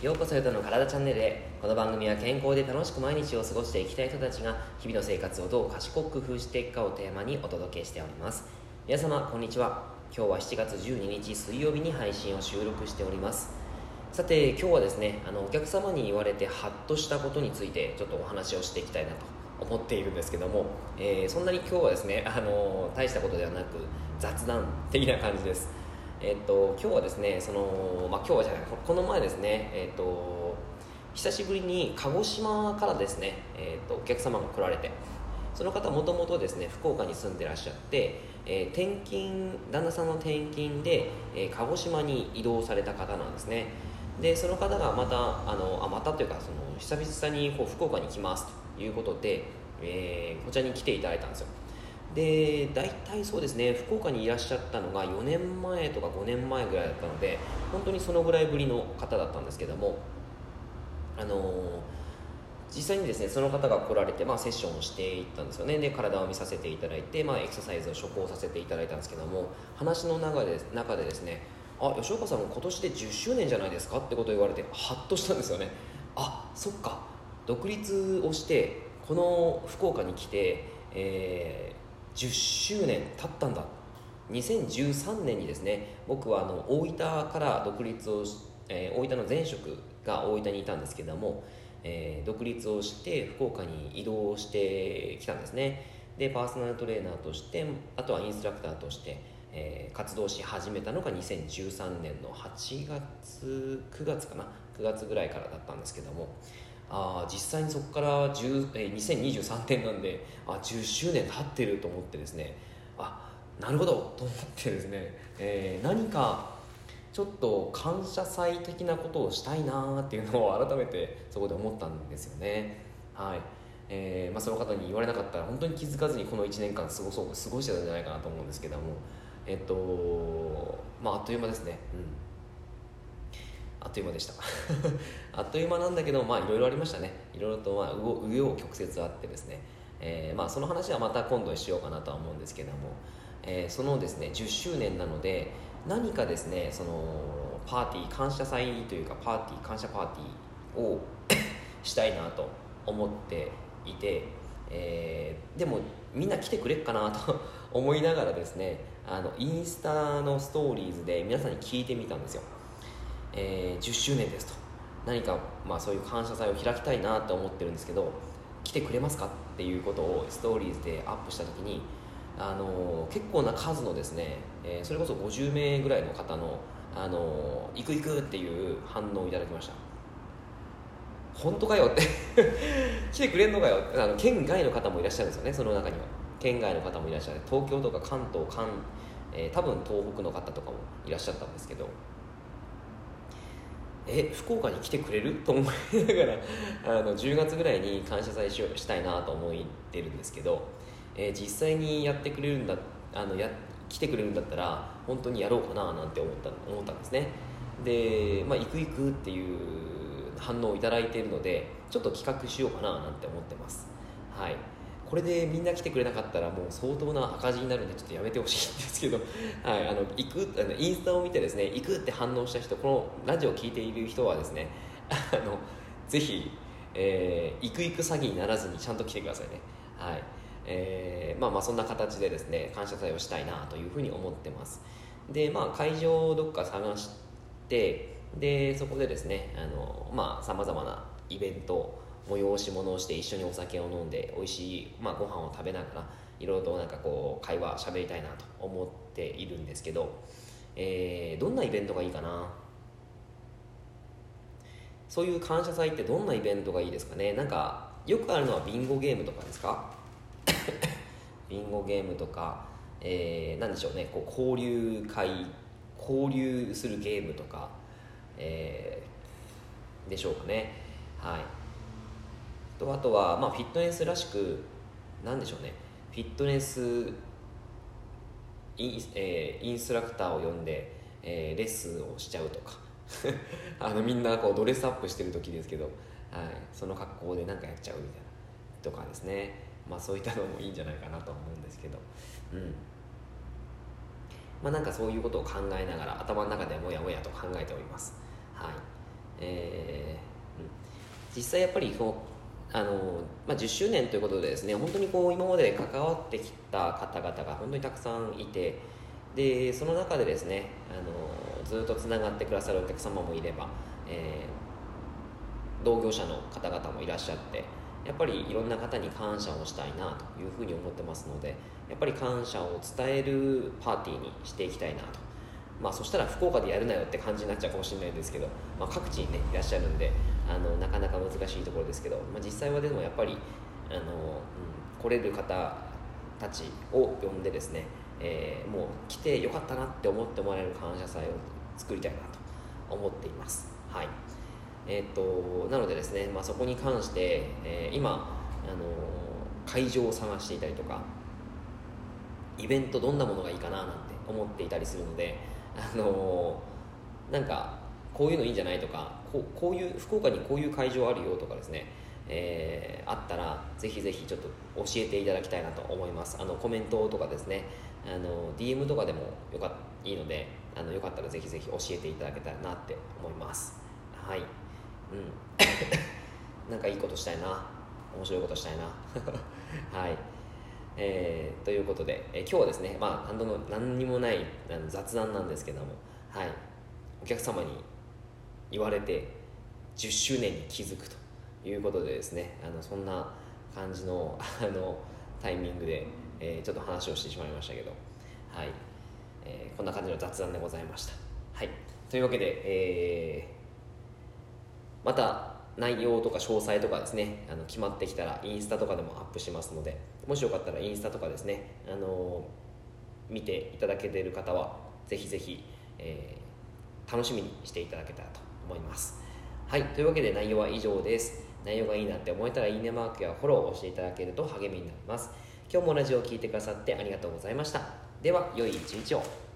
ようこそヨタの体チャンネルへ。この番組は健康で楽しく毎日を過ごしていきたい人たちが日々の生活をどう賢く工夫していくかをテーマにお届けしております。皆様こんにちは。今日は7月12日水曜日に配信を収録しております。さて今日はですねあのお客様に言われてハッとしたことについてちょっとお話をしていきたいなと思っているんですけども、えー、そんなに今日はですねあの大したことではなく雑談的な感じです。えっと、今日はですねその、まあ、今日はじゃないこの前ですね、えっと、久しぶりに鹿児島からですね、えっと、お客様が来られてその方もともとですね福岡に住んでらっしゃって、えー、転勤旦那さんの転勤で、えー、鹿児島に移動された方なんですね。でその方がまたあのあまたというかその久々にこう福岡に来ますということで、えー、こちらに来ていただいたんですよ。で大体そうですね福岡にいらっしゃったのが4年前とか5年前ぐらいだったので本当にそのぐらいぶりの方だったんですけどもあの、実際にですねその方が来られて、まあ、セッションをしていったんですよね。で体を見させていただいて、まあ、エクササイズを処方させていただいたんですけども話の中で中でですねあ吉岡さんも今年で10周年じゃないですか？ってことを言われてハッとしたんですよねあそっか。独立をしてこの福岡に来て、え10周年経ったんだ。2013年にですね僕はあの大分から独立を、えー、大分の前職が大分にいたんですけども、えー、独立をして福岡に移動してきたんですね。でパーソナルトレーナーとしてあとはインストラクターとして、えー、活動し始めたのが2013年の8月9月かな？9月ぐらいからだったんですけどもあ実際にそこから10、えー、2023年なんであ10周年経ってると思ってですね。あなるほどと思ってですね、えー、何かちょっと感謝祭的なことをしたいなっていうのを改めてそこで思ったんですよね。はい。えーまあ、その方に言われなかったら本当に気づかずにこの1年間過ごそう過ごしてたんじゃないかなと思うんですけども。えっとまああっという間ですね。うん。あっという間でした。あっという間なんだけどまあいろいろありましたね。いろいろとまあ紆余曲折あってですね、えー、まあその話はまた今度にしようかなとは思うんですけども、えー、そのですね10周年なので何かですねそのパーティー感謝祭というかパーティー感謝パーティーを したいなと思っていて、えー、でもみんな来てくれっかなと思いながらですねあのインスタのストーリーズで皆さんに聞いてみたんですよ。えー、10周年ですと。何か、まあ、そういう感謝祭を開きたいなと思ってるんですけど来てくれますかっていうことをストーリーズでアップした時に、あのー、結構な数のですね、えー、それこそ50名ぐらいの方の、あのー、行く行くっていう反応をいただきました。本当かよって。来てくれんのかよあの県外の方もいらっしゃるんですよねその中には。県外の方もいらっしゃる。東京とか関東関、えー、多分東北の方とかもいらっしゃったんですけど。え福岡に来てくれる？と思いながらあの10月ぐらいに感謝祭ししたいなと思ってるんですけど、えー、実際にやってくれるんだあのや来てくれるんだったら本当にやろうかななんて思った思ったんですね。で、まあ、行く行くっていう反応をいいているのでちょっと企画しようかななんて思ってます。はい。これでみんな来てくれなかったらもう相当な赤字になるんでちょっとやめてほしいんですけど、はい、あの行くあのインスタを見てですね行くって反応した人このラジオを聴いている人はですね あのぜひ、えー、行く行く詐欺にならずにちゃんと来てくださいね。はい。えー、まあまあそんな形でですね感謝祭をしたいなというふうに思ってます。でまあ会場をどっか探してでそこでですねあのまあさまざまなイベント催し物をして一緒にお酒を飲んで美味しい、まあ、ご飯を食べながらいろいろとなんかこう会話しゃべりたいなと思っているんですけど、えー、どんなイベントがいいかな？そういう感謝祭ってどんなイベントがいいですかね？なんかよくあるのはビンゴゲームとかですか？ビンゴゲームとか、えー、なんでしょうねこう交流会交流するゲームとか、えー、でしょうかね。はい。とあとは、まあ、フィットネスらしくなんでしょうね。フィットネスイン,、えー、インストラクターを呼んで、えー、レッスンをしちゃうとか。あのみんなこうドレスアップしてる時ですけど、はい、その格好で何かやっちゃうみたいなとかですね。まあそういったのもいいんじゃないかなと思うんですけど。うん。まあなんかそういうことを考えながら頭の中でもやもやと考えております。はい。えーうん、実際やっぱりこあの、まあ、10周年ということでですね本当にこう今まで関わってきた方々が本当にたくさんいてでその中でですねあのずっとつながってくださるお客様もいれば、えー、同業者の方々もいらっしゃってやっぱりいろんな方に感謝をしたいなというふうに思ってますのでやっぱり感謝を伝えるパーティーにしていきたいなと。まあそしたら福岡でやるなよって感じになっちゃうかもしれないですけど、まあ、各地にねいらっしゃるんであのなかなか難しいところですけど、まあ、実際はでもやっぱりあの、うん、来れる方たちを呼んでですね、えー、もう来てよかったなって思ってもらえる感謝祭を作りたいなと思っています。はい。えー、っとなのでですね、まあ、そこに関して、えー、今あの会場を探していたりとかイベントどんなものがいいかななんて思っていたりするのであのなんかこういうのいいんじゃないとかこうこういう福岡にこういう会場あるよとかですね、えー、あったらぜひぜひちょっと教えていただきたいなと思います。あのコメントとかですねあの DM とかでもよかいいのであのよかったらぜひぜひ教えていただけたらなって思います。はい。うん。なんかいいことしたいな。面白いことしたいな。はい。えー、ということで、えー、今日はですね、まあ、何の何にもない雑談なんですけども、はい、お客様に言われて10周年に気づくということでですねあのそんな感じの あのタイミングで、えー、ちょっと話をしてしまいましたけど、はいえー、こんな感じの雑談でございました。はい、というわけで、えー、また内容とか詳細とかですねあの決まってきたらインスタとかでもアップしますのでもしよかったらインスタとかですねあの見ていただけている方はぜひぜひ、えー、楽しみにしていただけたらと思います。はいというわけで内容は以上です。内容がいいなって思えたらいいねマークやフォローを押していただけると励みになります。今日もラジオを聴いてくださってありがとうございました。では良い一日を。